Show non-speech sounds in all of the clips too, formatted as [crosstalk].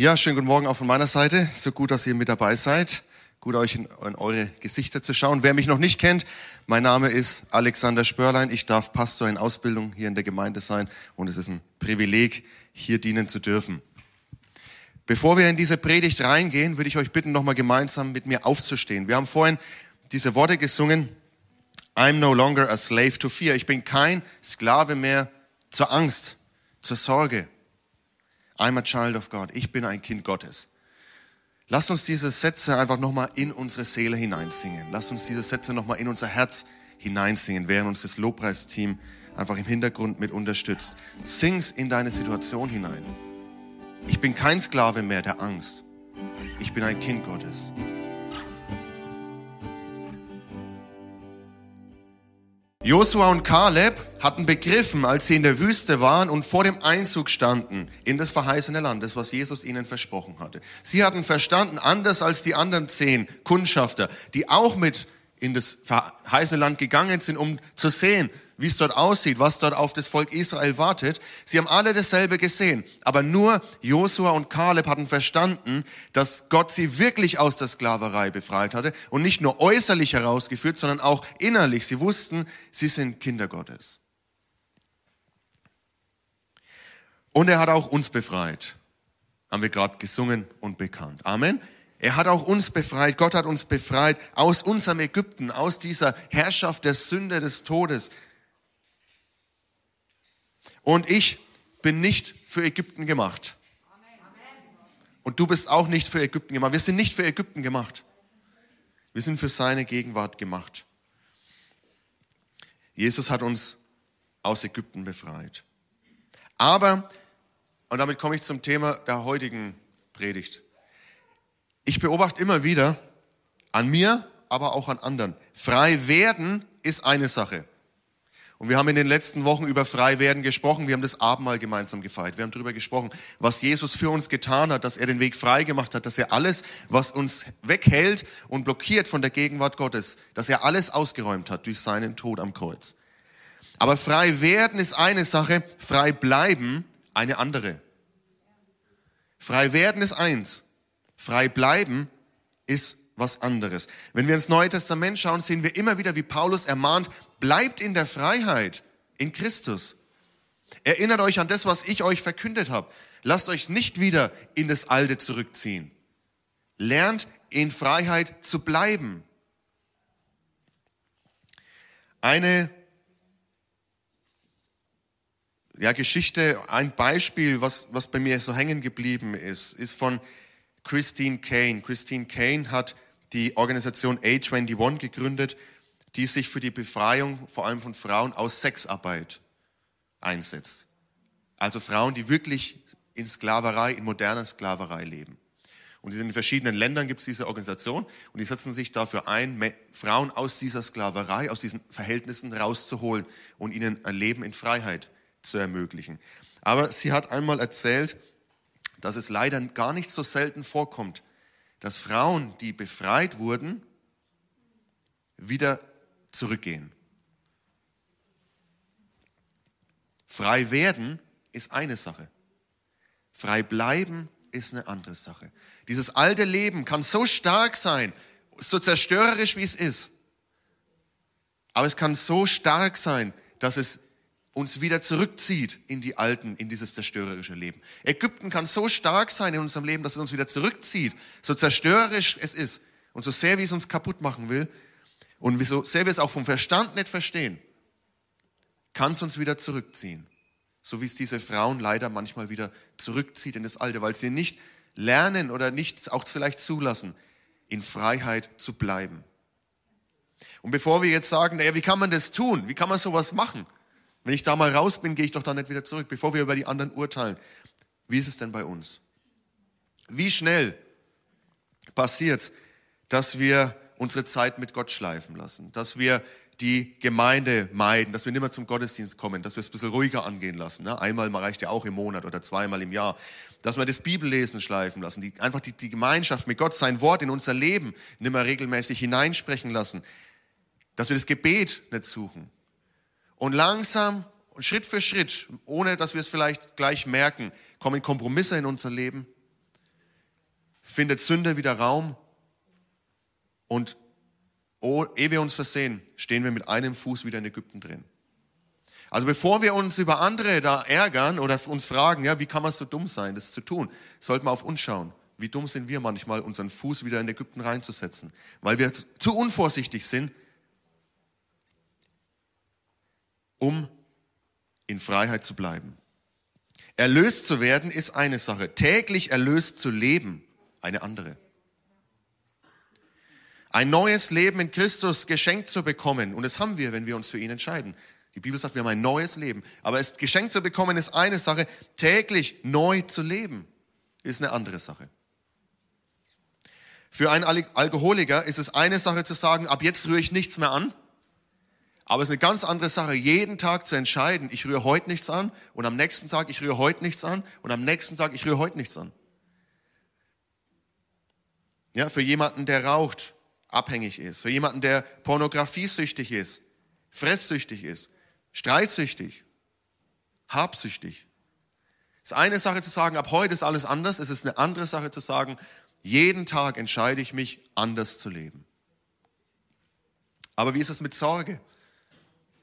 Ja, schönen guten Morgen auch von meiner Seite. So gut, dass ihr mit dabei seid. Gut, euch in, in, eure Gesichter zu schauen. Wer mich noch nicht kennt, mein Name ist Alexander Spörlein. Ich darf Pastor in Ausbildung hier in der Gemeinde sein und es ist ein Privileg, hier dienen zu dürfen. Bevor wir in diese Predigt reingehen, würde ich euch bitten, nochmal gemeinsam mit mir aufzustehen. Wir haben vorhin diese Worte gesungen. I'm no longer a slave to fear. Ich bin kein Sklave mehr zur Angst, zur Sorge. I'm a child of God. Ich bin ein Kind Gottes. Lass uns diese Sätze einfach nochmal in unsere Seele hineinsingen. Lass uns diese Sätze nochmal in unser Herz hineinsingen, während uns das Lobpreisteam einfach im Hintergrund mit unterstützt. Sing's in deine Situation hinein. Ich bin kein Sklave mehr der Angst. Ich bin ein Kind Gottes. Josua und Kaleb hatten begriffen, als sie in der Wüste waren und vor dem Einzug standen in das verheißene Land, das was Jesus ihnen versprochen hatte. Sie hatten verstanden, anders als die anderen zehn Kundschafter, die auch mit in das verheißene Land gegangen sind, um zu sehen, wie es dort aussieht, was dort auf das Volk Israel wartet. Sie haben alle dasselbe gesehen, aber nur Josua und Kaleb hatten verstanden, dass Gott sie wirklich aus der Sklaverei befreit hatte und nicht nur äußerlich herausgeführt, sondern auch innerlich. Sie wussten, sie sind Kinder Gottes. Und er hat auch uns befreit. Haben wir gerade gesungen und bekannt. Amen. Er hat auch uns befreit. Gott hat uns befreit aus unserem Ägypten, aus dieser Herrschaft der Sünde, des Todes, und ich bin nicht für Ägypten gemacht. Und du bist auch nicht für Ägypten gemacht. Wir sind nicht für Ägypten gemacht. Wir sind für seine Gegenwart gemacht. Jesus hat uns aus Ägypten befreit. Aber, und damit komme ich zum Thema der heutigen Predigt. Ich beobachte immer wieder an mir, aber auch an anderen. Frei werden ist eine Sache. Und wir haben in den letzten Wochen über Freiwerden gesprochen. Wir haben das Abendmahl gemeinsam gefeiert. Wir haben darüber gesprochen, was Jesus für uns getan hat, dass er den Weg frei gemacht hat, dass er alles, was uns weghält und blockiert von der Gegenwart Gottes, dass er alles ausgeräumt hat durch seinen Tod am Kreuz. Aber frei werden ist eine Sache, frei bleiben eine andere. Frei werden ist eins, frei bleiben ist was anderes. Wenn wir ins Neue Testament schauen, sehen wir immer wieder, wie Paulus ermahnt, bleibt in der Freiheit in Christus. Erinnert euch an das, was ich euch verkündet habe. Lasst euch nicht wieder in das Alte zurückziehen. Lernt in Freiheit zu bleiben. Eine ja, Geschichte, ein Beispiel, was, was bei mir so hängen geblieben ist, ist von Christine Kane. Christine Kane hat die Organisation A21 gegründet, die sich für die Befreiung vor allem von Frauen aus Sexarbeit einsetzt. Also Frauen, die wirklich in Sklaverei, in moderner Sklaverei leben. Und in verschiedenen Ländern gibt es diese Organisation und die setzen sich dafür ein, Frauen aus dieser Sklaverei, aus diesen Verhältnissen rauszuholen und ihnen ein Leben in Freiheit zu ermöglichen. Aber sie hat einmal erzählt, dass es leider gar nicht so selten vorkommt, dass Frauen, die befreit wurden, wieder zurückgehen. Frei werden ist eine Sache. Frei bleiben ist eine andere Sache. Dieses alte Leben kann so stark sein, so zerstörerisch wie es ist. Aber es kann so stark sein, dass es uns wieder zurückzieht in die alten, in dieses zerstörerische Leben. Ägypten kann so stark sein in unserem Leben, dass es uns wieder zurückzieht, so zerstörerisch es ist und so sehr wie es uns kaputt machen will und so sehr wir es auch vom Verstand nicht verstehen, kann es uns wieder zurückziehen. So wie es diese Frauen leider manchmal wieder zurückzieht in das Alte, weil sie nicht lernen oder nicht auch vielleicht zulassen, in Freiheit zu bleiben. Und bevor wir jetzt sagen, naja, wie kann man das tun? Wie kann man sowas machen? Wenn ich da mal raus bin, gehe ich doch da nicht wieder zurück, bevor wir über die anderen urteilen. Wie ist es denn bei uns? Wie schnell passiert dass wir unsere Zeit mit Gott schleifen lassen, dass wir die Gemeinde meiden, dass wir nicht mehr zum Gottesdienst kommen, dass wir es ein bisschen ruhiger angehen lassen. Ne? Einmal reicht ja auch im Monat oder zweimal im Jahr. Dass wir das Bibellesen schleifen lassen, die, einfach die, die Gemeinschaft mit Gott, sein Wort in unser Leben nicht mehr regelmäßig hineinsprechen lassen. Dass wir das Gebet nicht suchen. Und langsam Schritt für Schritt, ohne dass wir es vielleicht gleich merken, kommen Kompromisse in unser Leben. findet Sünde wieder Raum und oh, ehe wir uns versehen, stehen wir mit einem Fuß wieder in Ägypten drin. Also bevor wir uns über andere da ärgern oder uns fragen, ja, wie kann man so dumm sein, das zu tun, sollten wir auf uns schauen. Wie dumm sind wir manchmal, unseren Fuß wieder in Ägypten reinzusetzen, weil wir zu unvorsichtig sind, um in Freiheit zu bleiben. Erlöst zu werden ist eine Sache, täglich erlöst zu leben eine andere. Ein neues Leben in Christus geschenkt zu bekommen, und das haben wir, wenn wir uns für ihn entscheiden. Die Bibel sagt, wir haben ein neues Leben. Aber es geschenkt zu bekommen ist eine Sache, täglich neu zu leben ist eine andere Sache. Für einen Alkoholiker ist es eine Sache zu sagen, ab jetzt rühre ich nichts mehr an. Aber es ist eine ganz andere Sache, jeden Tag zu entscheiden, ich rühre heute nichts an und am nächsten Tag, ich rühre heute nichts an und am nächsten Tag, ich rühre heute nichts an. Ja, für jemanden, der raucht, abhängig ist, für jemanden, der pornografiesüchtig ist, fresssüchtig ist, streitsüchtig, habsüchtig. Es ist eine Sache zu sagen, ab heute ist alles anders. Es ist eine andere Sache zu sagen, jeden Tag entscheide ich mich, anders zu leben. Aber wie ist es mit Sorge?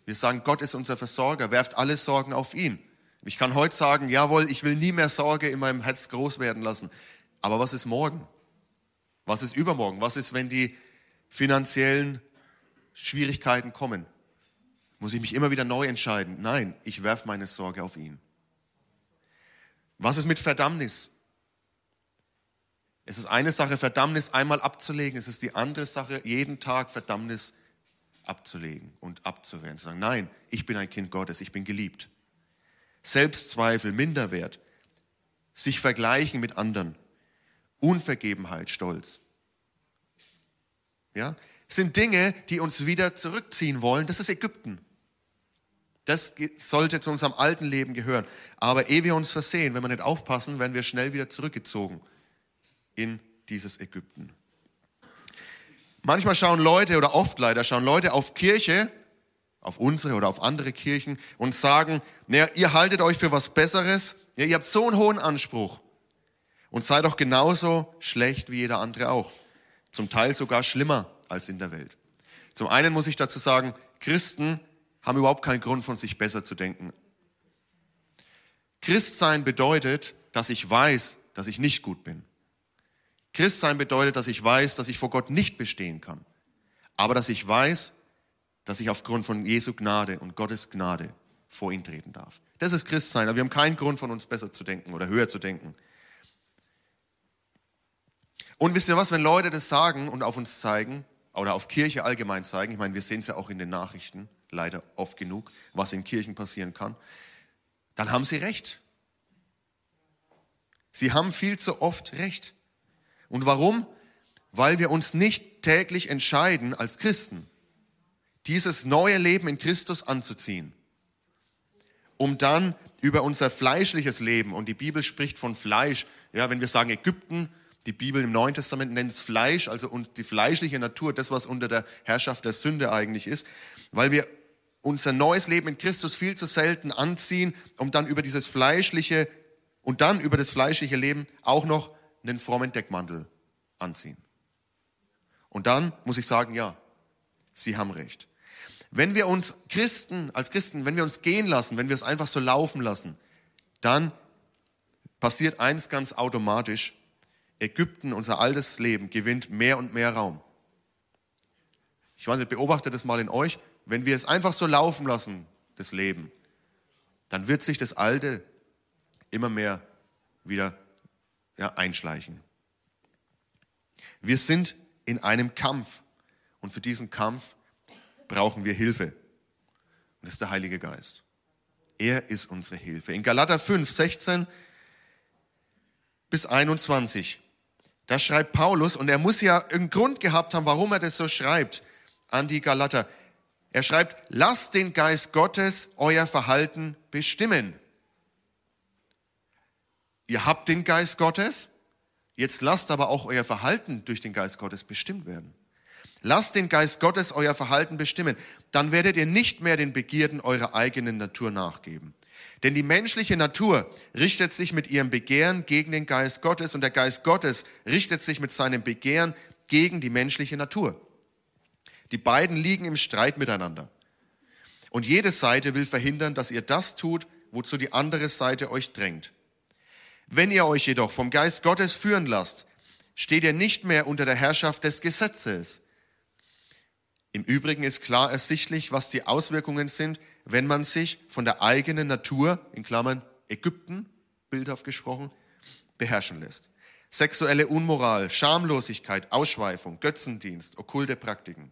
Wir sagen, Gott ist unser Versorger, werft alle Sorgen auf ihn. Ich kann heute sagen, jawohl, ich will nie mehr Sorge in meinem Herz groß werden lassen. Aber was ist morgen? Was ist übermorgen? Was ist, wenn die finanziellen Schwierigkeiten kommen? Muss ich mich immer wieder neu entscheiden? Nein, ich werfe meine Sorge auf ihn. Was ist mit Verdammnis? Es ist eine Sache, Verdammnis einmal abzulegen. Es ist die andere Sache, jeden Tag Verdammnis abzulegen und abzuwehren. Zu sagen, nein, ich bin ein Kind Gottes, ich bin geliebt. Selbstzweifel, Minderwert, sich vergleichen mit anderen, Unvergebenheit, Stolz. Ja, sind Dinge, die uns wieder zurückziehen wollen. Das ist Ägypten. Das sollte zu unserem alten Leben gehören. Aber ehe wir uns versehen, wenn wir nicht aufpassen, werden wir schnell wieder zurückgezogen in dieses Ägypten. Manchmal schauen Leute oder oft leider schauen Leute auf Kirche, auf unsere oder auf andere Kirchen und sagen, naja, ihr haltet euch für was Besseres, ja, ihr habt so einen hohen Anspruch und seid doch genauso schlecht wie jeder andere auch. Zum Teil sogar schlimmer als in der Welt. Zum einen muss ich dazu sagen, Christen haben überhaupt keinen Grund von sich besser zu denken. Christsein bedeutet, dass ich weiß, dass ich nicht gut bin. Christsein bedeutet, dass ich weiß, dass ich vor Gott nicht bestehen kann, aber dass ich weiß, dass ich aufgrund von Jesu Gnade und Gottes Gnade vor ihn treten darf. Das ist Christsein, aber wir haben keinen Grund von uns besser zu denken oder höher zu denken. Und wisst ihr was, wenn Leute das sagen und auf uns zeigen oder auf Kirche allgemein zeigen, ich meine, wir sehen es ja auch in den Nachrichten, leider oft genug, was in Kirchen passieren kann, dann haben sie recht. Sie haben viel zu oft recht. Und warum? Weil wir uns nicht täglich entscheiden als Christen, dieses neue Leben in Christus anzuziehen, um dann über unser fleischliches Leben, und die Bibel spricht von Fleisch, ja, wenn wir sagen Ägypten, die Bibel im Neuen Testament nennt es Fleisch, also die fleischliche Natur, das, was unter der Herrschaft der Sünde eigentlich ist, weil wir unser neues Leben in Christus viel zu selten anziehen, um dann über dieses fleischliche und dann über das fleischliche Leben auch noch einen frommen Deckmantel anziehen. Und dann muss ich sagen, ja, Sie haben recht. Wenn wir uns Christen, als Christen, wenn wir uns gehen lassen, wenn wir es einfach so laufen lassen, dann passiert eins ganz automatisch. Ägypten, unser altes Leben, gewinnt mehr und mehr Raum. Ich weiß nicht, beobachtet das mal in euch. Wenn wir es einfach so laufen lassen, das Leben, dann wird sich das Alte immer mehr wieder ja, einschleichen. Wir sind in einem Kampf und für diesen Kampf brauchen wir Hilfe. Und das ist der Heilige Geist. Er ist unsere Hilfe. In Galater 5, 16 bis 21, da schreibt Paulus, und er muss ja einen Grund gehabt haben, warum er das so schreibt an die Galater. Er schreibt, lasst den Geist Gottes euer Verhalten bestimmen. Ihr habt den Geist Gottes, jetzt lasst aber auch euer Verhalten durch den Geist Gottes bestimmt werden. Lasst den Geist Gottes euer Verhalten bestimmen. Dann werdet ihr nicht mehr den Begierden eurer eigenen Natur nachgeben. Denn die menschliche Natur richtet sich mit ihrem Begehren gegen den Geist Gottes und der Geist Gottes richtet sich mit seinem Begehren gegen die menschliche Natur. Die beiden liegen im Streit miteinander. Und jede Seite will verhindern, dass ihr das tut, wozu die andere Seite euch drängt. Wenn ihr euch jedoch vom Geist Gottes führen lasst, steht ihr nicht mehr unter der Herrschaft des Gesetzes. Im Übrigen ist klar ersichtlich, was die Auswirkungen sind, wenn man sich von der eigenen Natur, in Klammern Ägypten, bildhaft gesprochen, beherrschen lässt. Sexuelle Unmoral, Schamlosigkeit, Ausschweifung, Götzendienst, okkulte Praktiken.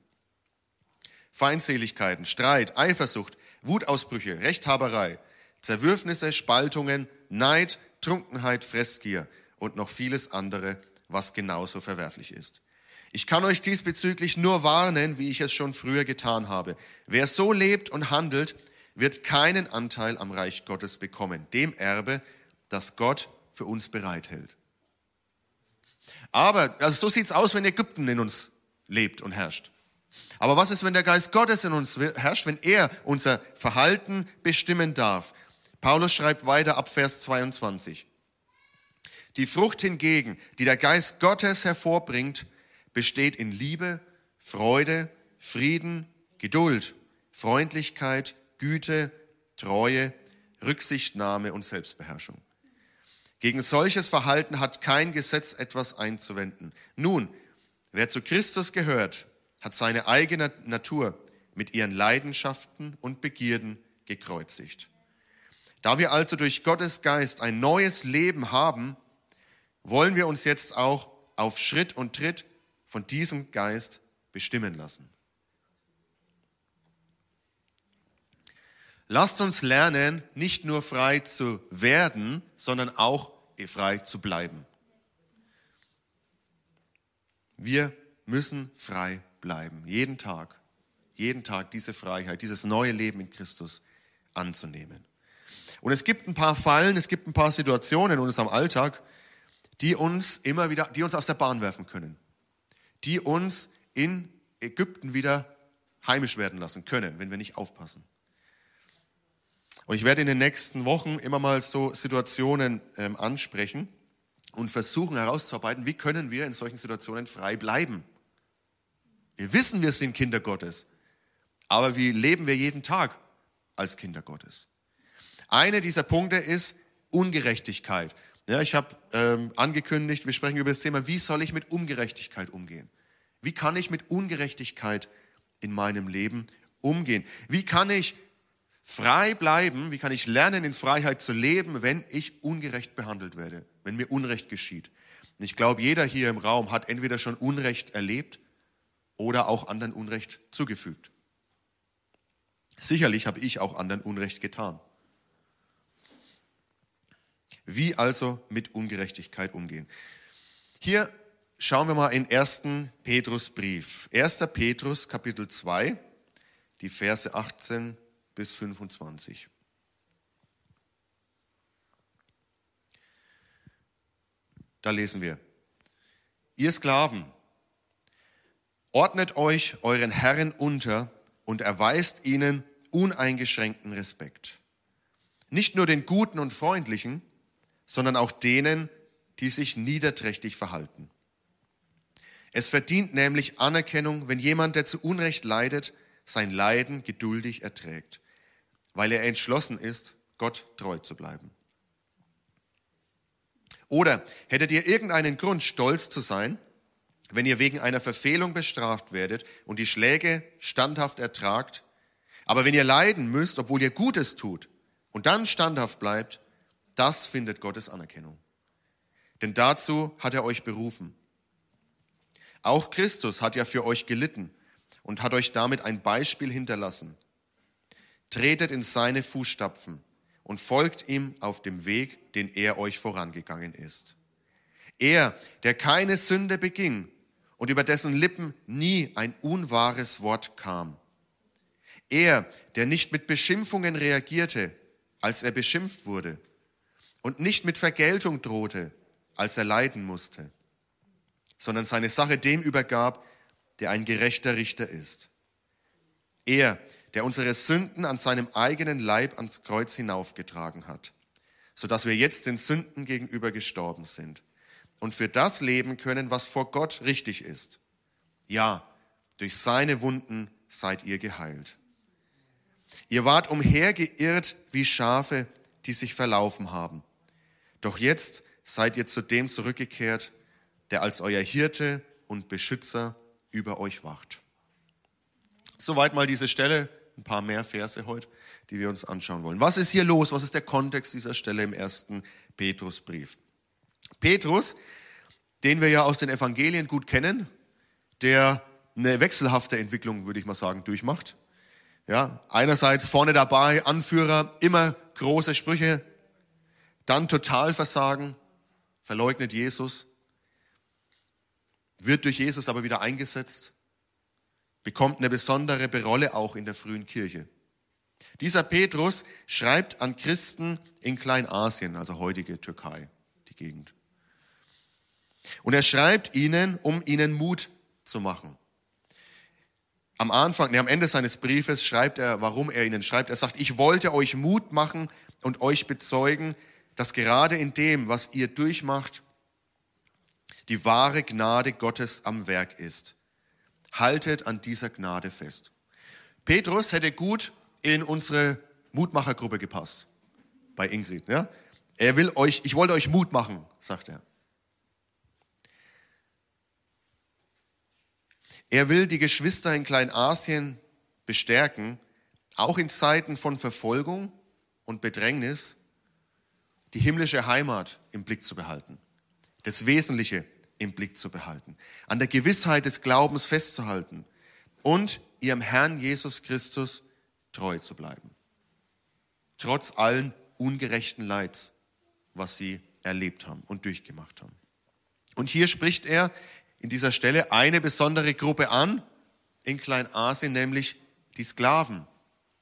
Feindseligkeiten, Streit, Eifersucht, Wutausbrüche, Rechthaberei, Zerwürfnisse, Spaltungen, Neid, Trunkenheit, Fressgier und noch vieles andere, was genauso verwerflich ist. Ich kann euch diesbezüglich nur warnen, wie ich es schon früher getan habe. Wer so lebt und handelt, wird keinen Anteil am Reich Gottes bekommen, dem Erbe, das Gott für uns bereithält. Aber, also so sieht's aus, wenn Ägypten in uns lebt und herrscht. Aber was ist, wenn der Geist Gottes in uns herrscht, wenn er unser Verhalten bestimmen darf? Paulus schreibt weiter ab Vers 22. Die Frucht hingegen, die der Geist Gottes hervorbringt, besteht in Liebe, Freude, Frieden, Geduld, Freundlichkeit, Güte, Treue, Rücksichtnahme und Selbstbeherrschung. Gegen solches Verhalten hat kein Gesetz etwas einzuwenden. Nun, wer zu Christus gehört, hat seine eigene Natur mit ihren Leidenschaften und Begierden gekreuzigt. Da wir also durch Gottes Geist ein neues Leben haben, wollen wir uns jetzt auch auf Schritt und Tritt von diesem Geist bestimmen lassen. Lasst uns lernen, nicht nur frei zu werden, sondern auch frei zu bleiben. Wir müssen frei bleiben, jeden Tag, jeden Tag diese Freiheit, dieses neue Leben in Christus anzunehmen. Und es gibt ein paar Fallen, es gibt ein paar Situationen in unserem Alltag, die uns immer wieder, die uns aus der Bahn werfen können, die uns in Ägypten wieder heimisch werden lassen können, wenn wir nicht aufpassen. Und ich werde in den nächsten Wochen immer mal so Situationen ähm, ansprechen und versuchen herauszuarbeiten, wie können wir in solchen Situationen frei bleiben. Wir wissen, wir sind Kinder Gottes. Aber wie leben wir jeden Tag als Kinder Gottes? Einer dieser Punkte ist Ungerechtigkeit. Ja, ich habe ähm, angekündigt, wir sprechen über das Thema, wie soll ich mit Ungerechtigkeit umgehen? Wie kann ich mit Ungerechtigkeit in meinem Leben umgehen? Wie kann ich frei bleiben? Wie kann ich lernen, in Freiheit zu leben, wenn ich ungerecht behandelt werde, wenn mir Unrecht geschieht? Und ich glaube, jeder hier im Raum hat entweder schon Unrecht erlebt oder auch anderen Unrecht zugefügt. Sicherlich habe ich auch anderen Unrecht getan. Wie also mit Ungerechtigkeit umgehen? Hier schauen wir mal in 1. Petrusbrief. 1. Petrus Kapitel 2, die Verse 18 bis 25. Da lesen wir. Ihr Sklaven, Ordnet euch euren Herren unter und erweist ihnen uneingeschränkten Respekt. Nicht nur den Guten und Freundlichen, sondern auch denen, die sich niederträchtig verhalten. Es verdient nämlich Anerkennung, wenn jemand, der zu Unrecht leidet, sein Leiden geduldig erträgt, weil er entschlossen ist, Gott treu zu bleiben. Oder hättet ihr irgendeinen Grund, stolz zu sein, wenn ihr wegen einer Verfehlung bestraft werdet und die Schläge standhaft ertragt, aber wenn ihr leiden müsst, obwohl ihr Gutes tut und dann standhaft bleibt, das findet Gottes Anerkennung. Denn dazu hat er euch berufen. Auch Christus hat ja für euch gelitten und hat euch damit ein Beispiel hinterlassen. Tretet in seine Fußstapfen und folgt ihm auf dem Weg, den er euch vorangegangen ist. Er, der keine Sünde beging und über dessen Lippen nie ein unwahres Wort kam. Er, der nicht mit Beschimpfungen reagierte, als er beschimpft wurde, und nicht mit Vergeltung drohte, als er leiden musste, sondern seine Sache dem übergab, der ein gerechter Richter ist. Er, der unsere Sünden an seinem eigenen Leib ans Kreuz hinaufgetragen hat, sodass wir jetzt den Sünden gegenüber gestorben sind und für das leben können, was vor Gott richtig ist. Ja, durch seine Wunden seid ihr geheilt. Ihr wart umhergeirrt wie Schafe, die sich verlaufen haben. Doch jetzt seid ihr zu dem zurückgekehrt, der als euer Hirte und Beschützer über euch wacht. Soweit mal diese Stelle, ein paar mehr Verse heute, die wir uns anschauen wollen. Was ist hier los? Was ist der Kontext dieser Stelle im ersten Petrusbrief? Petrus, den wir ja aus den Evangelien gut kennen, der eine wechselhafte Entwicklung, würde ich mal sagen, durchmacht. Ja, einerseits vorne dabei, Anführer, immer große Sprüche, dann Totalversagen, verleugnet Jesus, wird durch Jesus aber wieder eingesetzt, bekommt eine besondere Rolle auch in der frühen Kirche. Dieser Petrus schreibt an Christen in Kleinasien, also heutige Türkei, die Gegend. Und er schreibt ihnen, um ihnen Mut zu machen. Am Anfang, nee, am Ende seines Briefes schreibt er, warum er ihnen schreibt. Er sagt, ich wollte euch Mut machen und euch bezeugen, dass gerade in dem, was ihr durchmacht, die wahre Gnade Gottes am Werk ist. Haltet an dieser Gnade fest. Petrus hätte gut in unsere Mutmachergruppe gepasst. Bei Ingrid, ja? Er will euch, ich wollte euch Mut machen, sagt er. Er will die Geschwister in Kleinasien bestärken, auch in Zeiten von Verfolgung und Bedrängnis, die himmlische Heimat im Blick zu behalten, das Wesentliche im Blick zu behalten, an der Gewissheit des Glaubens festzuhalten und ihrem Herrn Jesus Christus treu zu bleiben. Trotz allen ungerechten Leids, was sie erlebt haben und durchgemacht haben. Und hier spricht er in dieser Stelle eine besondere Gruppe an in Kleinasien, nämlich die Sklaven.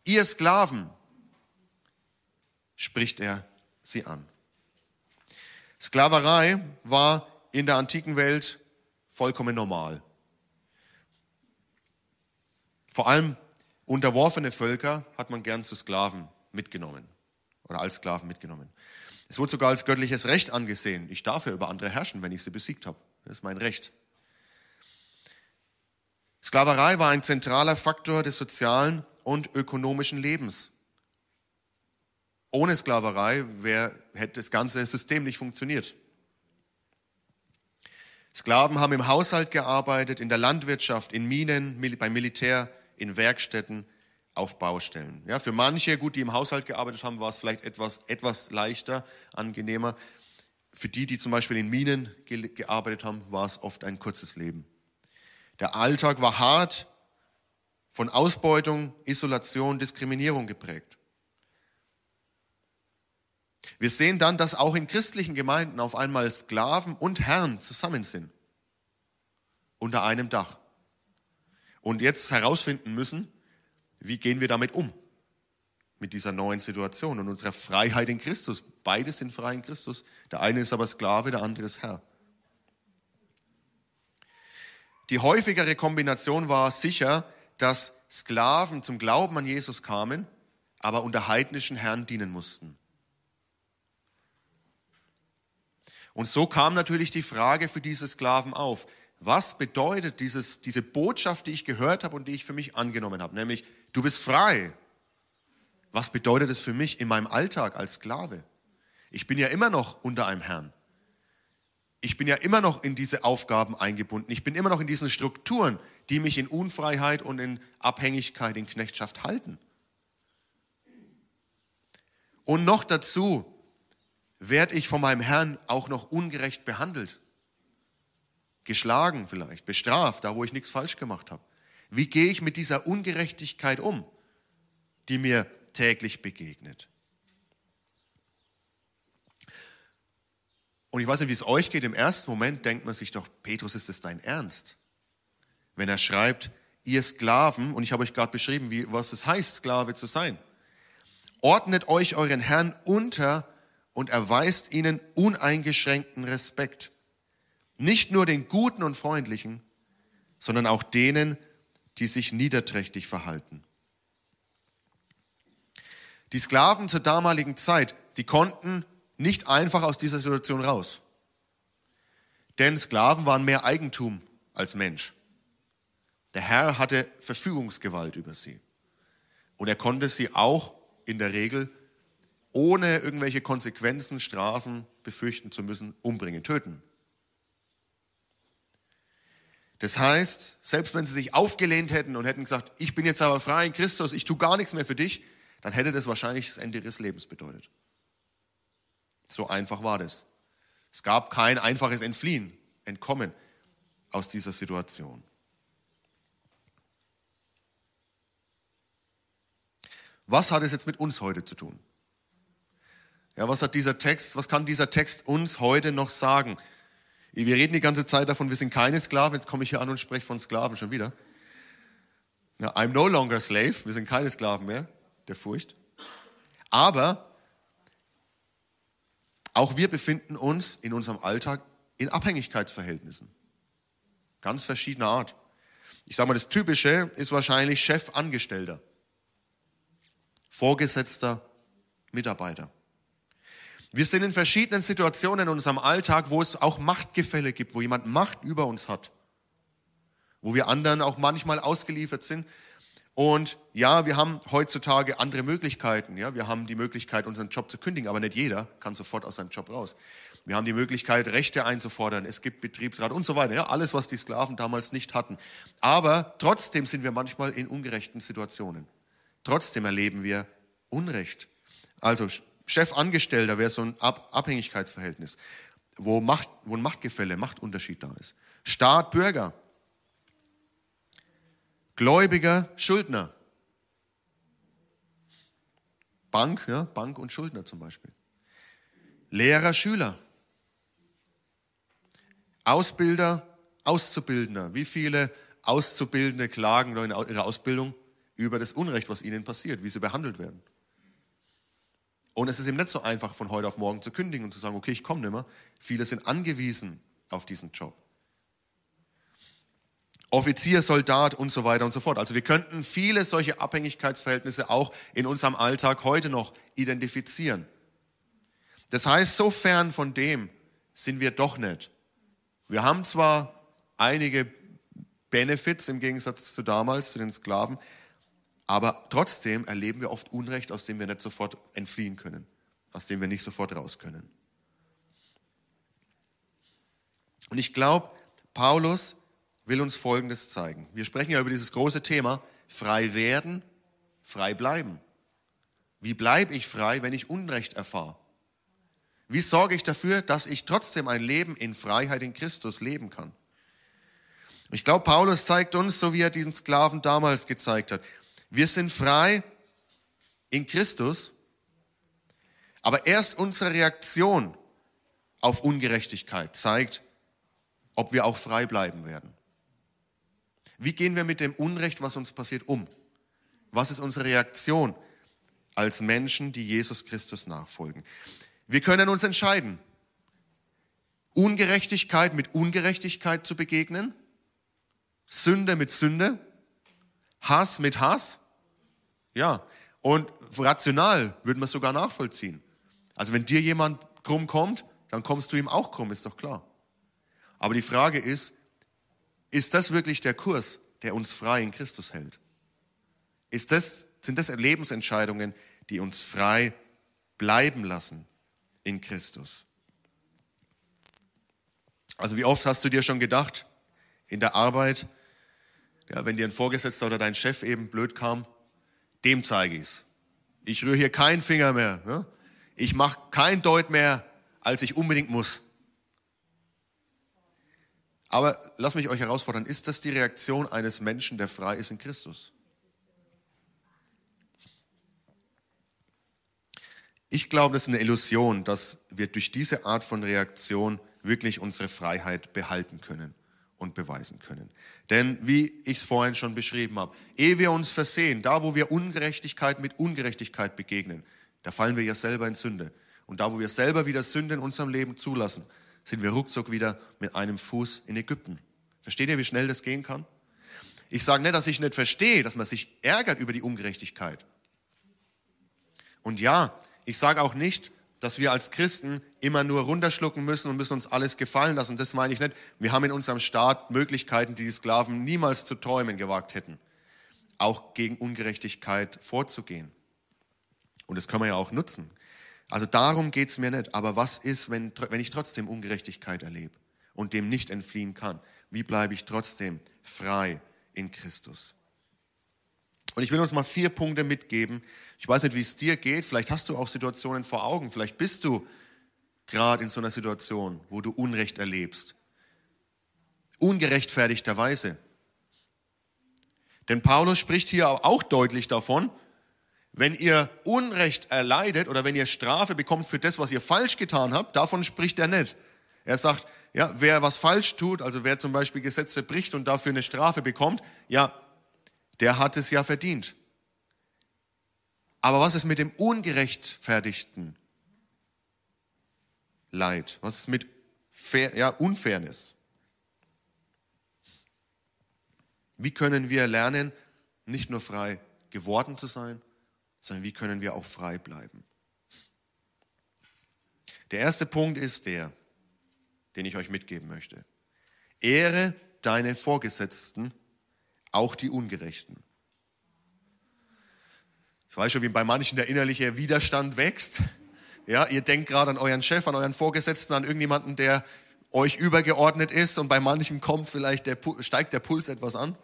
Ihr Sklaven, spricht er sie an. Sklaverei war in der antiken Welt vollkommen normal. Vor allem unterworfene Völker hat man gern zu Sklaven mitgenommen oder als Sklaven mitgenommen. Es wurde sogar als göttliches Recht angesehen. Ich darf ja über andere herrschen, wenn ich sie besiegt habe. Das ist mein Recht. Sklaverei war ein zentraler Faktor des sozialen und ökonomischen Lebens. Ohne Sklaverei wär, hätte das ganze System nicht funktioniert. Sklaven haben im Haushalt gearbeitet, in der Landwirtschaft, in Minen, beim Militär, in Werkstätten, auf Baustellen. Ja, für manche, gut, die im Haushalt gearbeitet haben, war es vielleicht etwas, etwas leichter, angenehmer. Für die, die zum Beispiel in Minen gearbeitet haben, war es oft ein kurzes Leben. Der Alltag war hart, von Ausbeutung, Isolation, Diskriminierung geprägt. Wir sehen dann, dass auch in christlichen Gemeinden auf einmal Sklaven und Herren zusammen sind. Unter einem Dach. Und jetzt herausfinden müssen, wie gehen wir damit um? Mit dieser neuen Situation und unserer Freiheit in Christus. Beide sind frei in Christus. Der eine ist aber Sklave, der andere ist Herr. Die häufigere Kombination war sicher, dass Sklaven zum Glauben an Jesus kamen, aber unter heidnischen Herren dienen mussten. Und so kam natürlich die Frage für diese Sklaven auf. Was bedeutet dieses, diese Botschaft, die ich gehört habe und die ich für mich angenommen habe? Nämlich, du bist frei. Was bedeutet es für mich in meinem Alltag als Sklave? Ich bin ja immer noch unter einem Herrn ich bin ja immer noch in diese Aufgaben eingebunden. Ich bin immer noch in diesen Strukturen, die mich in Unfreiheit und in Abhängigkeit, in Knechtschaft halten. Und noch dazu werde ich von meinem Herrn auch noch ungerecht behandelt. Geschlagen vielleicht, bestraft, da wo ich nichts falsch gemacht habe. Wie gehe ich mit dieser Ungerechtigkeit um, die mir täglich begegnet? Und ich weiß nicht, wie es euch geht. Im ersten Moment denkt man sich doch, Petrus, ist es dein Ernst? Wenn er schreibt, ihr Sklaven, und ich habe euch gerade beschrieben, wie, was es heißt, Sklave zu sein. Ordnet euch euren Herrn unter und erweist ihnen uneingeschränkten Respekt. Nicht nur den Guten und Freundlichen, sondern auch denen, die sich niederträchtig verhalten. Die Sklaven zur damaligen Zeit, die konnten nicht einfach aus dieser Situation raus. Denn Sklaven waren mehr Eigentum als Mensch. Der Herr hatte Verfügungsgewalt über sie. Und er konnte sie auch in der Regel ohne irgendwelche Konsequenzen, Strafen befürchten zu müssen, umbringen, töten. Das heißt, selbst wenn sie sich aufgelehnt hätten und hätten gesagt, ich bin jetzt aber frei in Christus, ich tue gar nichts mehr für dich, dann hätte das wahrscheinlich das Ende ihres Lebens bedeutet. So einfach war das. Es gab kein einfaches Entfliehen, Entkommen aus dieser Situation. Was hat es jetzt mit uns heute zu tun? Ja, was hat dieser Text, was kann dieser Text uns heute noch sagen? Wir reden die ganze Zeit davon, wir sind keine Sklaven. Jetzt komme ich hier an und spreche von Sklaven schon wieder. Ja, I'm no longer slave. Wir sind keine Sklaven mehr der Furcht. Aber auch wir befinden uns in unserem Alltag in Abhängigkeitsverhältnissen. Ganz verschiedener Art. Ich sage mal, das Typische ist wahrscheinlich Chef-Angestellter, Vorgesetzter, Mitarbeiter. Wir sind in verschiedenen Situationen in unserem Alltag, wo es auch Machtgefälle gibt, wo jemand Macht über uns hat, wo wir anderen auch manchmal ausgeliefert sind. Und ja, wir haben heutzutage andere Möglichkeiten. Ja, wir haben die Möglichkeit, unseren Job zu kündigen, aber nicht jeder kann sofort aus seinem Job raus. Wir haben die Möglichkeit, Rechte einzufordern. Es gibt Betriebsrat und so weiter. Ja, alles, was die Sklaven damals nicht hatten. Aber trotzdem sind wir manchmal in ungerechten Situationen. Trotzdem erleben wir Unrecht. Also Chefangestellter wäre so ein Abhängigkeitsverhältnis, wo, Macht, wo ein Machtgefälle, Machtunterschied da ist. Staat, Bürger. Gläubiger, Schuldner. Bank, ja, Bank und Schuldner zum Beispiel. Lehrer, Schüler. Ausbilder, Auszubildender. Wie viele Auszubildende klagen in ihrer Ausbildung über das Unrecht, was ihnen passiert, wie sie behandelt werden? Und es ist eben nicht so einfach, von heute auf morgen zu kündigen und zu sagen, okay, ich komme nicht mehr. Viele sind angewiesen auf diesen Job. Offizier, Soldat und so weiter und so fort. Also wir könnten viele solche Abhängigkeitsverhältnisse auch in unserem Alltag heute noch identifizieren. Das heißt, so fern von dem sind wir doch nicht. Wir haben zwar einige Benefits im Gegensatz zu damals, zu den Sklaven, aber trotzdem erleben wir oft Unrecht, aus dem wir nicht sofort entfliehen können, aus dem wir nicht sofort raus können. Und ich glaube, Paulus will uns Folgendes zeigen. Wir sprechen ja über dieses große Thema, frei werden, frei bleiben. Wie bleibe ich frei, wenn ich Unrecht erfahre? Wie sorge ich dafür, dass ich trotzdem ein Leben in Freiheit in Christus leben kann? Ich glaube, Paulus zeigt uns, so wie er diesen Sklaven damals gezeigt hat, wir sind frei in Christus, aber erst unsere Reaktion auf Ungerechtigkeit zeigt, ob wir auch frei bleiben werden. Wie gehen wir mit dem Unrecht, was uns passiert, um? Was ist unsere Reaktion als Menschen, die Jesus Christus nachfolgen? Wir können uns entscheiden, Ungerechtigkeit mit Ungerechtigkeit zu begegnen, Sünde mit Sünde, Hass mit Hass ja, und rational wir es sogar nachvollziehen. Also wenn dir jemand krumm kommt, dann kommst du ihm auch krumm, ist doch klar. Aber die Frage ist, ist das wirklich der Kurs, der uns frei in Christus hält? Ist das, sind das Lebensentscheidungen, die uns frei bleiben lassen in Christus? Also wie oft hast du dir schon gedacht, in der Arbeit, ja, wenn dir ein Vorgesetzter oder dein Chef eben blöd kam, dem zeige ich's. Ich rühre hier keinen Finger mehr. Ne? Ich mache kein Deut mehr, als ich unbedingt muss. Aber lass mich euch herausfordern, ist das die Reaktion eines Menschen, der frei ist in Christus? Ich glaube, das ist eine Illusion, dass wir durch diese Art von Reaktion wirklich unsere Freiheit behalten können und beweisen können. Denn wie ich es vorhin schon beschrieben habe, ehe wir uns versehen, da wo wir Ungerechtigkeit mit Ungerechtigkeit begegnen, da fallen wir ja selber in Sünde. Und da wo wir selber wieder Sünde in unserem Leben zulassen, sind wir ruckzuck wieder mit einem Fuß in Ägypten. Versteht ihr, wie schnell das gehen kann? Ich sage nicht, dass ich nicht verstehe, dass man sich ärgert über die Ungerechtigkeit. Und ja, ich sage auch nicht, dass wir als Christen immer nur runterschlucken müssen und müssen uns alles gefallen lassen. Das meine ich nicht. Wir haben in unserem Staat Möglichkeiten, die die Sklaven niemals zu träumen gewagt hätten, auch gegen Ungerechtigkeit vorzugehen. Und das können wir ja auch nutzen. Also darum geht es mir nicht. Aber was ist, wenn, wenn ich trotzdem Ungerechtigkeit erlebe und dem nicht entfliehen kann? Wie bleibe ich trotzdem frei in Christus? Und ich will uns mal vier Punkte mitgeben. Ich weiß nicht, wie es dir geht. Vielleicht hast du auch Situationen vor Augen. Vielleicht bist du gerade in so einer Situation, wo du Unrecht erlebst. Ungerechtfertigterweise. Denn Paulus spricht hier auch deutlich davon, wenn ihr Unrecht erleidet oder wenn ihr Strafe bekommt für das, was ihr falsch getan habt, davon spricht er nicht. Er sagt, ja, wer was falsch tut, also wer zum Beispiel Gesetze bricht und dafür eine Strafe bekommt, ja, der hat es ja verdient. Aber was ist mit dem ungerechtfertigten Leid? Was ist mit Fair, ja, Unfairness? Wie können wir lernen, nicht nur frei geworden zu sein, sondern wie können wir auch frei bleiben? Der erste Punkt ist der, den ich euch mitgeben möchte. Ehre deine Vorgesetzten, auch die Ungerechten. Ich weiß schon, wie bei manchen der innerliche Widerstand wächst. Ja, ihr denkt gerade an euren Chef, an euren Vorgesetzten, an irgendjemanden, der euch übergeordnet ist und bei manchen kommt vielleicht der, steigt der Puls etwas an.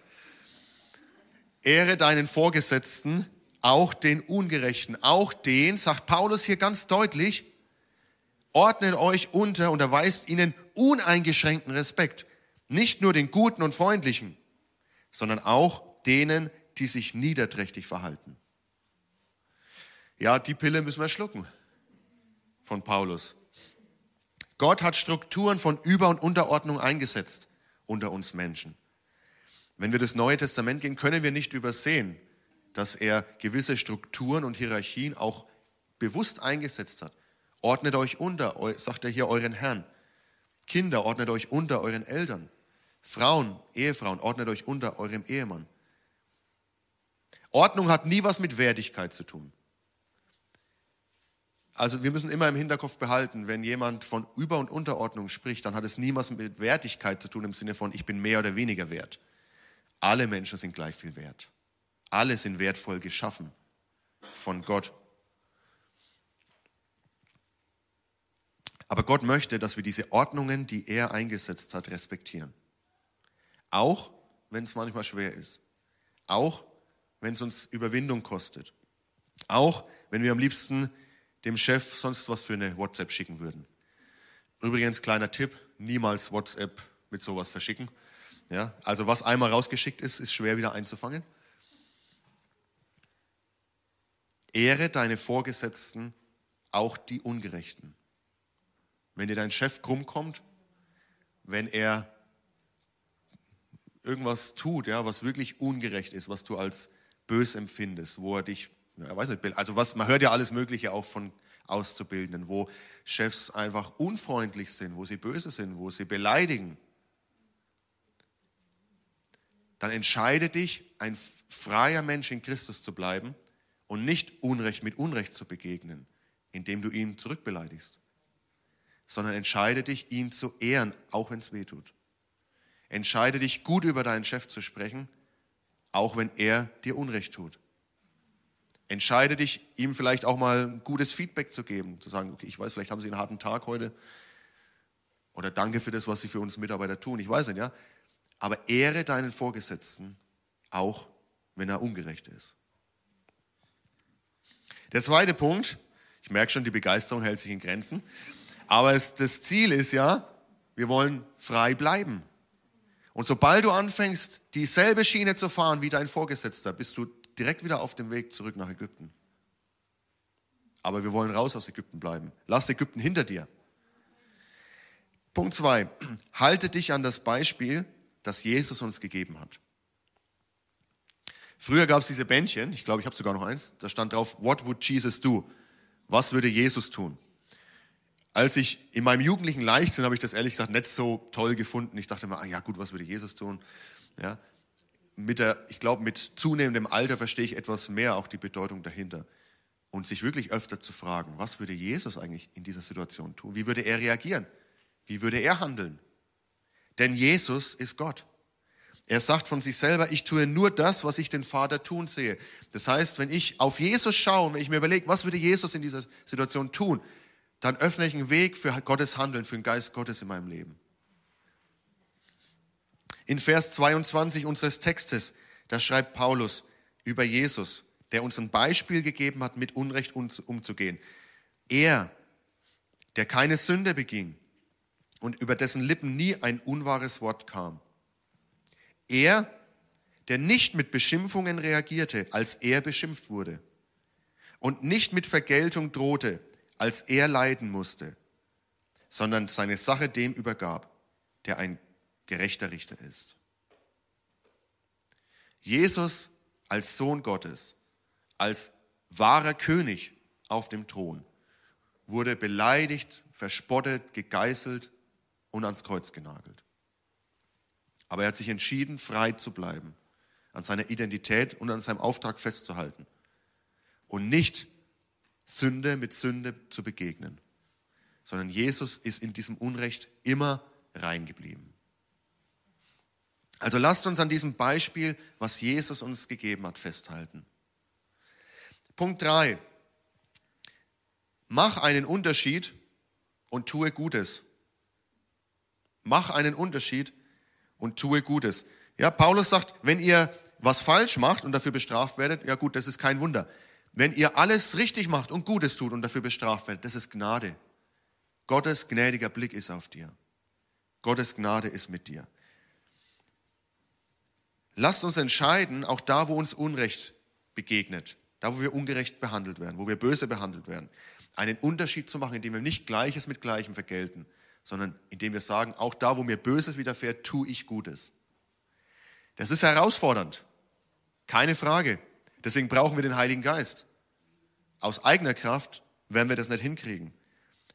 Ehre deinen Vorgesetzten, auch den Ungerechten, auch den, sagt Paulus hier ganz deutlich, ordnet euch unter und erweist ihnen uneingeschränkten Respekt. Nicht nur den Guten und Freundlichen, sondern auch denen, die sich niederträchtig verhalten. Ja, die Pille müssen wir schlucken von Paulus. Gott hat Strukturen von Über- und Unterordnung eingesetzt unter uns Menschen. Wenn wir das Neue Testament gehen, können wir nicht übersehen, dass er gewisse Strukturen und Hierarchien auch bewusst eingesetzt hat. Ordnet euch unter, sagt er hier euren Herrn. Kinder, ordnet euch unter euren Eltern. Frauen, Ehefrauen, ordnet euch unter eurem Ehemann. Ordnung hat nie was mit Wertigkeit zu tun. Also wir müssen immer im Hinterkopf behalten, wenn jemand von Über- und Unterordnung spricht, dann hat es nie was mit Wertigkeit zu tun im Sinne von, ich bin mehr oder weniger wert. Alle Menschen sind gleich viel wert. Alle sind wertvoll geschaffen von Gott. Aber Gott möchte, dass wir diese Ordnungen, die er eingesetzt hat, respektieren. Auch wenn es manchmal schwer ist. Auch wenn es uns Überwindung kostet. Auch wenn wir am liebsten dem Chef sonst was für eine WhatsApp schicken würden. Übrigens, kleiner Tipp, niemals WhatsApp mit sowas verschicken. Ja, also was einmal rausgeschickt ist, ist schwer wieder einzufangen. Ehre deine Vorgesetzten, auch die Ungerechten. Wenn dir dein Chef krumm kommt, wenn er irgendwas tut, ja, was wirklich ungerecht ist, was du als bös empfindest, wo er dich, ja, weiß nicht, also was, man hört ja alles Mögliche auch von Auszubildenden, wo Chefs einfach unfreundlich sind, wo sie böse sind, wo sie beleidigen. Dann entscheide dich, ein freier Mensch in Christus zu bleiben und nicht Unrecht mit Unrecht zu begegnen, indem du ihn zurückbeleidigst, sondern entscheide dich, ihn zu ehren, auch wenn es weh tut. Entscheide dich, gut über deinen Chef zu sprechen, auch wenn er dir Unrecht tut. Entscheide dich, ihm vielleicht auch mal gutes Feedback zu geben, zu sagen, okay, ich weiß, vielleicht haben Sie einen harten Tag heute oder danke für das, was Sie für uns Mitarbeiter tun. Ich weiß nicht, ja. Aber ehre deinen Vorgesetzten, auch wenn er ungerecht ist. Der zweite Punkt, ich merke schon, die Begeisterung hält sich in Grenzen, aber es, das Ziel ist ja, wir wollen frei bleiben. Und sobald du anfängst, dieselbe Schiene zu fahren wie dein Vorgesetzter, bist du direkt wieder auf dem Weg zurück nach Ägypten. Aber wir wollen raus aus Ägypten bleiben. Lass Ägypten hinter dir. Punkt zwei: [clears throat] Halte dich an das Beispiel, das Jesus uns gegeben hat. Früher gab es diese Bändchen, ich glaube, ich habe sogar noch eins, da stand drauf, What would Jesus do? Was würde Jesus tun? Als ich in meinem jugendlichen Leichtsinn habe ich das ehrlich gesagt nicht so toll gefunden. Ich dachte mir, ah ja gut, was würde Jesus tun? Ja, mit der, ich glaube, mit zunehmendem Alter verstehe ich etwas mehr auch die Bedeutung dahinter. und sich wirklich öfter zu fragen, was würde Jesus eigentlich in dieser Situation tun? Wie würde er reagieren? Wie würde er handeln? Denn Jesus ist Gott. Er sagt von sich selber, ich tue nur das, was ich den Vater tun sehe. Das heißt, wenn ich auf Jesus schaue, wenn ich mir überlege, was würde Jesus in dieser Situation tun, dann öffne ich einen Weg für Gottes Handeln, für den Geist Gottes in meinem Leben. In Vers 22 unseres Textes, da schreibt Paulus über Jesus, der uns ein Beispiel gegeben hat, mit Unrecht umzugehen. Er, der keine Sünde beging und über dessen Lippen nie ein unwahres Wort kam er, der nicht mit Beschimpfungen reagierte, als er beschimpft wurde, und nicht mit Vergeltung drohte, als er leiden musste, sondern seine Sache dem übergab, der ein gerechter Richter ist. Jesus als Sohn Gottes, als wahrer König auf dem Thron, wurde beleidigt, verspottet, gegeißelt und ans Kreuz genagelt. Aber er hat sich entschieden, frei zu bleiben, an seiner Identität und an seinem Auftrag festzuhalten und nicht Sünde mit Sünde zu begegnen, sondern Jesus ist in diesem Unrecht immer reingeblieben. Also lasst uns an diesem Beispiel, was Jesus uns gegeben hat, festhalten. Punkt 3. Mach einen Unterschied und tue Gutes. Mach einen Unterschied und tue Gutes. Ja, Paulus sagt, wenn ihr was falsch macht und dafür bestraft werdet, ja gut, das ist kein Wunder. Wenn ihr alles richtig macht und Gutes tut und dafür bestraft werdet, das ist Gnade. Gottes gnädiger Blick ist auf dir. Gottes Gnade ist mit dir. Lasst uns entscheiden, auch da, wo uns Unrecht begegnet, da, wo wir ungerecht behandelt werden, wo wir böse behandelt werden, einen Unterschied zu machen, indem wir nicht Gleiches mit Gleichem vergelten, sondern indem wir sagen, auch da, wo mir Böses widerfährt, tue ich Gutes. Das ist herausfordernd, keine Frage. Deswegen brauchen wir den Heiligen Geist. Aus eigener Kraft werden wir das nicht hinkriegen.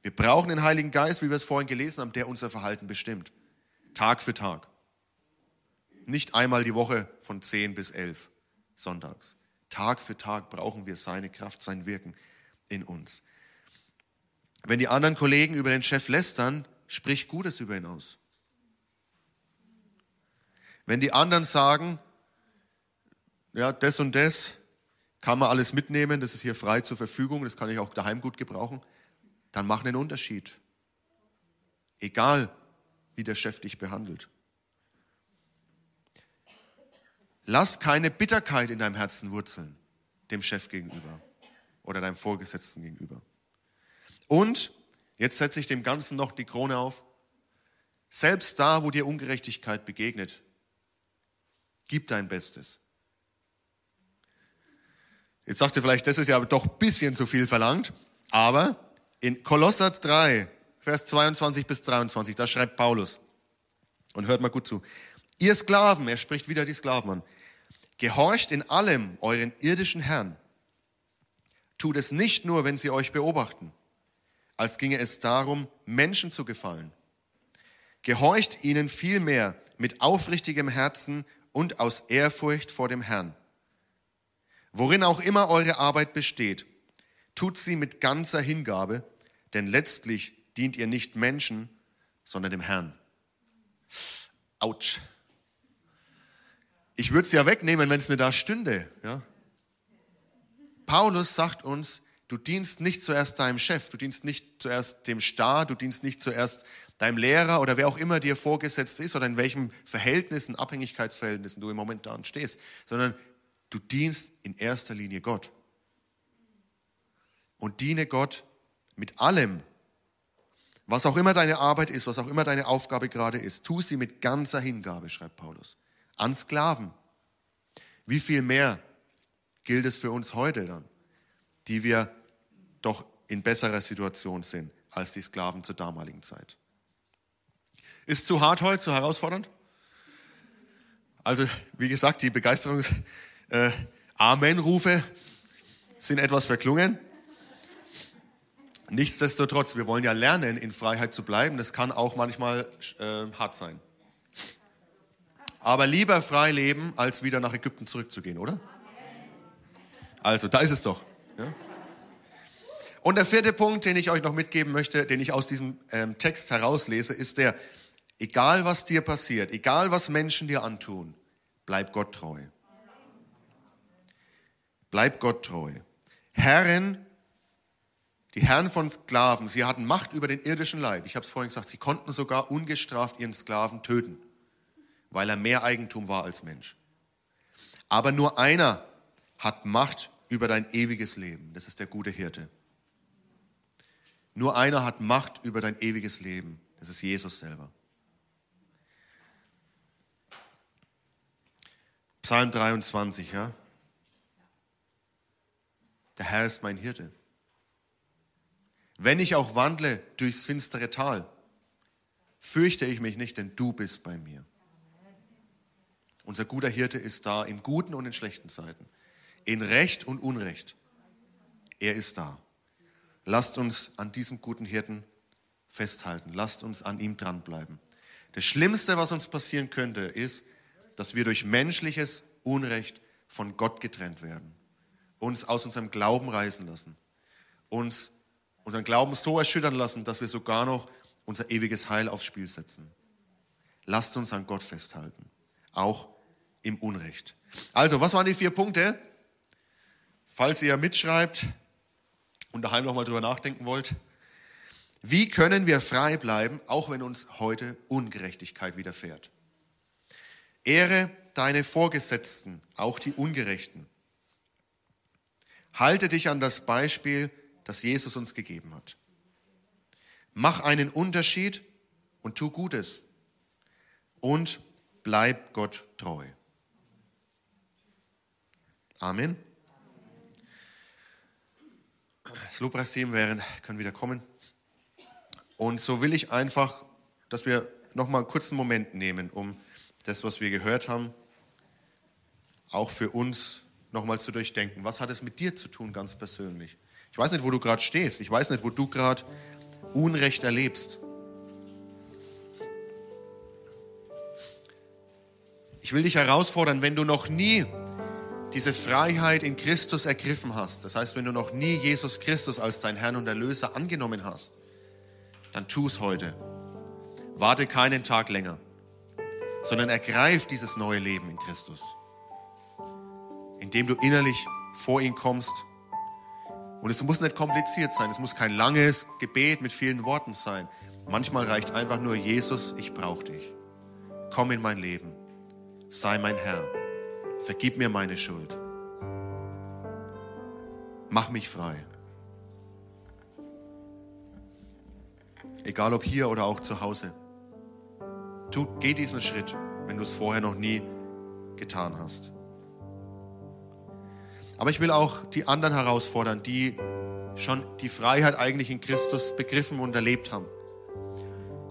Wir brauchen den Heiligen Geist, wie wir es vorhin gelesen haben, der unser Verhalten bestimmt. Tag für Tag. Nicht einmal die Woche von 10 bis 11 sonntags. Tag für Tag brauchen wir seine Kraft, sein Wirken in uns. Wenn die anderen Kollegen über den Chef lästern, Sprich Gutes über ihn aus. Wenn die anderen sagen, ja, das und das kann man alles mitnehmen, das ist hier frei zur Verfügung, das kann ich auch daheim gut gebrauchen, dann mach einen Unterschied. Egal, wie der Chef dich behandelt. Lass keine Bitterkeit in deinem Herzen wurzeln, dem Chef gegenüber oder deinem Vorgesetzten gegenüber. Und Jetzt setze ich dem Ganzen noch die Krone auf. Selbst da, wo dir Ungerechtigkeit begegnet, gib dein Bestes. Jetzt sagt ihr vielleicht, das ist ja doch ein bisschen zu viel verlangt, aber in Kolosser 3, Vers 22 bis 23, da schreibt Paulus, und hört mal gut zu, ihr Sklaven, er spricht wieder die Sklaven an, gehorcht in allem euren irdischen Herrn. Tut es nicht nur, wenn sie euch beobachten als ginge es darum, Menschen zu gefallen. Gehorcht ihnen vielmehr mit aufrichtigem Herzen und aus Ehrfurcht vor dem Herrn. Worin auch immer eure Arbeit besteht, tut sie mit ganzer Hingabe, denn letztlich dient ihr nicht Menschen, sondern dem Herrn. Autsch. Ich würde es ja wegnehmen, wenn es nicht da stünde. Ja? Paulus sagt uns, Du dienst nicht zuerst deinem Chef, du dienst nicht zuerst dem Staat, du dienst nicht zuerst deinem Lehrer oder wer auch immer dir vorgesetzt ist oder in welchen Verhältnissen, Abhängigkeitsverhältnissen du im Moment da stehst, sondern du dienst in erster Linie Gott. Und diene Gott mit allem, was auch immer deine Arbeit ist, was auch immer deine Aufgabe gerade ist. Tu sie mit ganzer Hingabe, schreibt Paulus. An Sklaven. Wie viel mehr gilt es für uns heute dann? die wir doch in besserer Situation sind als die Sklaven zur damaligen Zeit. Ist zu hart heute, zu herausfordernd? Also, wie gesagt, die Begeisterungs-Amen-Rufe äh, sind etwas verklungen. Nichtsdestotrotz, wir wollen ja lernen, in Freiheit zu bleiben. Das kann auch manchmal äh, hart sein. Aber lieber frei leben, als wieder nach Ägypten zurückzugehen, oder? Also, da ist es doch. Ja? Und der vierte Punkt, den ich euch noch mitgeben möchte, den ich aus diesem ähm, Text herauslese, ist der, egal was dir passiert, egal was Menschen dir antun, bleib Gott treu. Bleib Gott treu. Herren, die Herren von Sklaven, sie hatten Macht über den irdischen Leib. Ich habe es vorhin gesagt, sie konnten sogar ungestraft ihren Sklaven töten, weil er mehr Eigentum war als Mensch. Aber nur einer hat Macht über dein ewiges Leben. Das ist der gute Hirte. Nur einer hat Macht über dein ewiges Leben. Das ist Jesus selber. Psalm 23, ja. Der Herr ist mein Hirte. Wenn ich auch wandle durchs finstere Tal, fürchte ich mich nicht, denn du bist bei mir. Unser guter Hirte ist da in guten und in schlechten Zeiten, in Recht und Unrecht. Er ist da. Lasst uns an diesem guten Hirten festhalten. Lasst uns an ihm dranbleiben. Das Schlimmste, was uns passieren könnte, ist, dass wir durch menschliches Unrecht von Gott getrennt werden, uns aus unserem Glauben reißen lassen, uns unseren Glauben so erschüttern lassen, dass wir sogar noch unser ewiges Heil aufs Spiel setzen. Lasst uns an Gott festhalten, auch im Unrecht. Also, was waren die vier Punkte? Falls ihr mitschreibt und daheim nochmal drüber nachdenken wollt. Wie können wir frei bleiben, auch wenn uns heute Ungerechtigkeit widerfährt? Ehre deine Vorgesetzten, auch die Ungerechten. Halte dich an das Beispiel, das Jesus uns gegeben hat. Mach einen Unterschied und tu Gutes. Und bleib Gott treu. Amen. Das Lobpreisteam wären, können wieder kommen. Und so will ich einfach, dass wir nochmal einen kurzen Moment nehmen, um das, was wir gehört haben, auch für uns nochmal zu durchdenken. Was hat es mit dir zu tun, ganz persönlich? Ich weiß nicht, wo du gerade stehst. Ich weiß nicht, wo du gerade Unrecht erlebst. Ich will dich herausfordern, wenn du noch nie diese Freiheit in Christus ergriffen hast, das heißt, wenn du noch nie Jesus Christus als dein Herrn und Erlöser angenommen hast, dann tu es heute. Warte keinen Tag länger, sondern ergreif dieses neue Leben in Christus, indem du innerlich vor ihn kommst. Und es muss nicht kompliziert sein, es muss kein langes Gebet mit vielen Worten sein. Manchmal reicht einfach nur, Jesus, ich brauche dich. Komm in mein Leben, sei mein Herr. Vergib mir meine Schuld. Mach mich frei. Egal ob hier oder auch zu Hause. Tu, geh diesen Schritt, wenn du es vorher noch nie getan hast. Aber ich will auch die anderen herausfordern, die schon die Freiheit eigentlich in Christus begriffen und erlebt haben.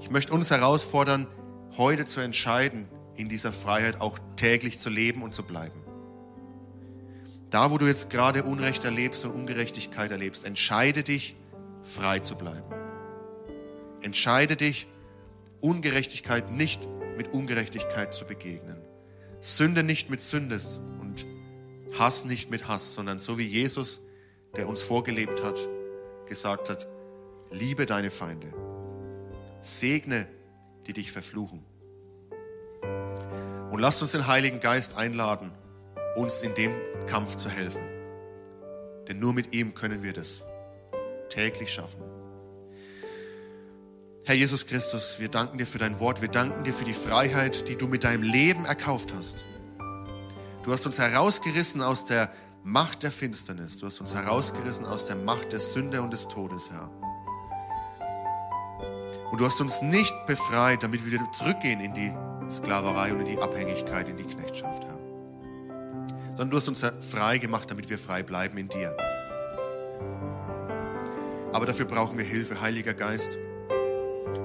Ich möchte uns herausfordern, heute zu entscheiden, in dieser Freiheit auch täglich zu leben und zu bleiben. Da, wo du jetzt gerade Unrecht erlebst und Ungerechtigkeit erlebst, entscheide dich, frei zu bleiben. Entscheide dich, Ungerechtigkeit nicht mit Ungerechtigkeit zu begegnen. Sünde nicht mit Sünde Hass nicht mit Hass, sondern so wie Jesus, der uns vorgelebt hat, gesagt hat, liebe deine Feinde, segne, die dich verfluchen. Und lasst uns den Heiligen Geist einladen, uns in dem Kampf zu helfen. Denn nur mit ihm können wir das täglich schaffen. Herr Jesus Christus, wir danken dir für dein Wort, wir danken dir für die Freiheit, die du mit deinem Leben erkauft hast. Du hast uns herausgerissen aus der Macht der Finsternis, du hast uns herausgerissen aus der Macht der Sünde und des Todes, Herr. Und du hast uns nicht befreit, damit wir wieder zurückgehen in die Sklaverei und in die Abhängigkeit, in die Knechtschaft, Herr. Sondern du hast uns frei gemacht, damit wir frei bleiben in dir. Aber dafür brauchen wir Hilfe, Heiliger Geist.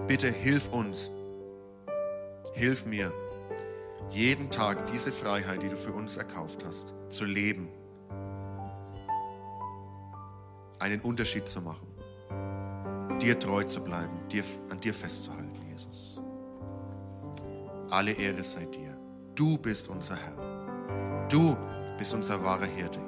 Bitte hilf uns. Hilf mir, jeden Tag diese Freiheit, die du für uns erkauft hast, zu leben. Einen Unterschied zu machen. Dir treu zu bleiben, dir, an dir festzuhalten. Alle Ehre sei dir. Du bist unser Herr. Du bist unser wahrer Hirte,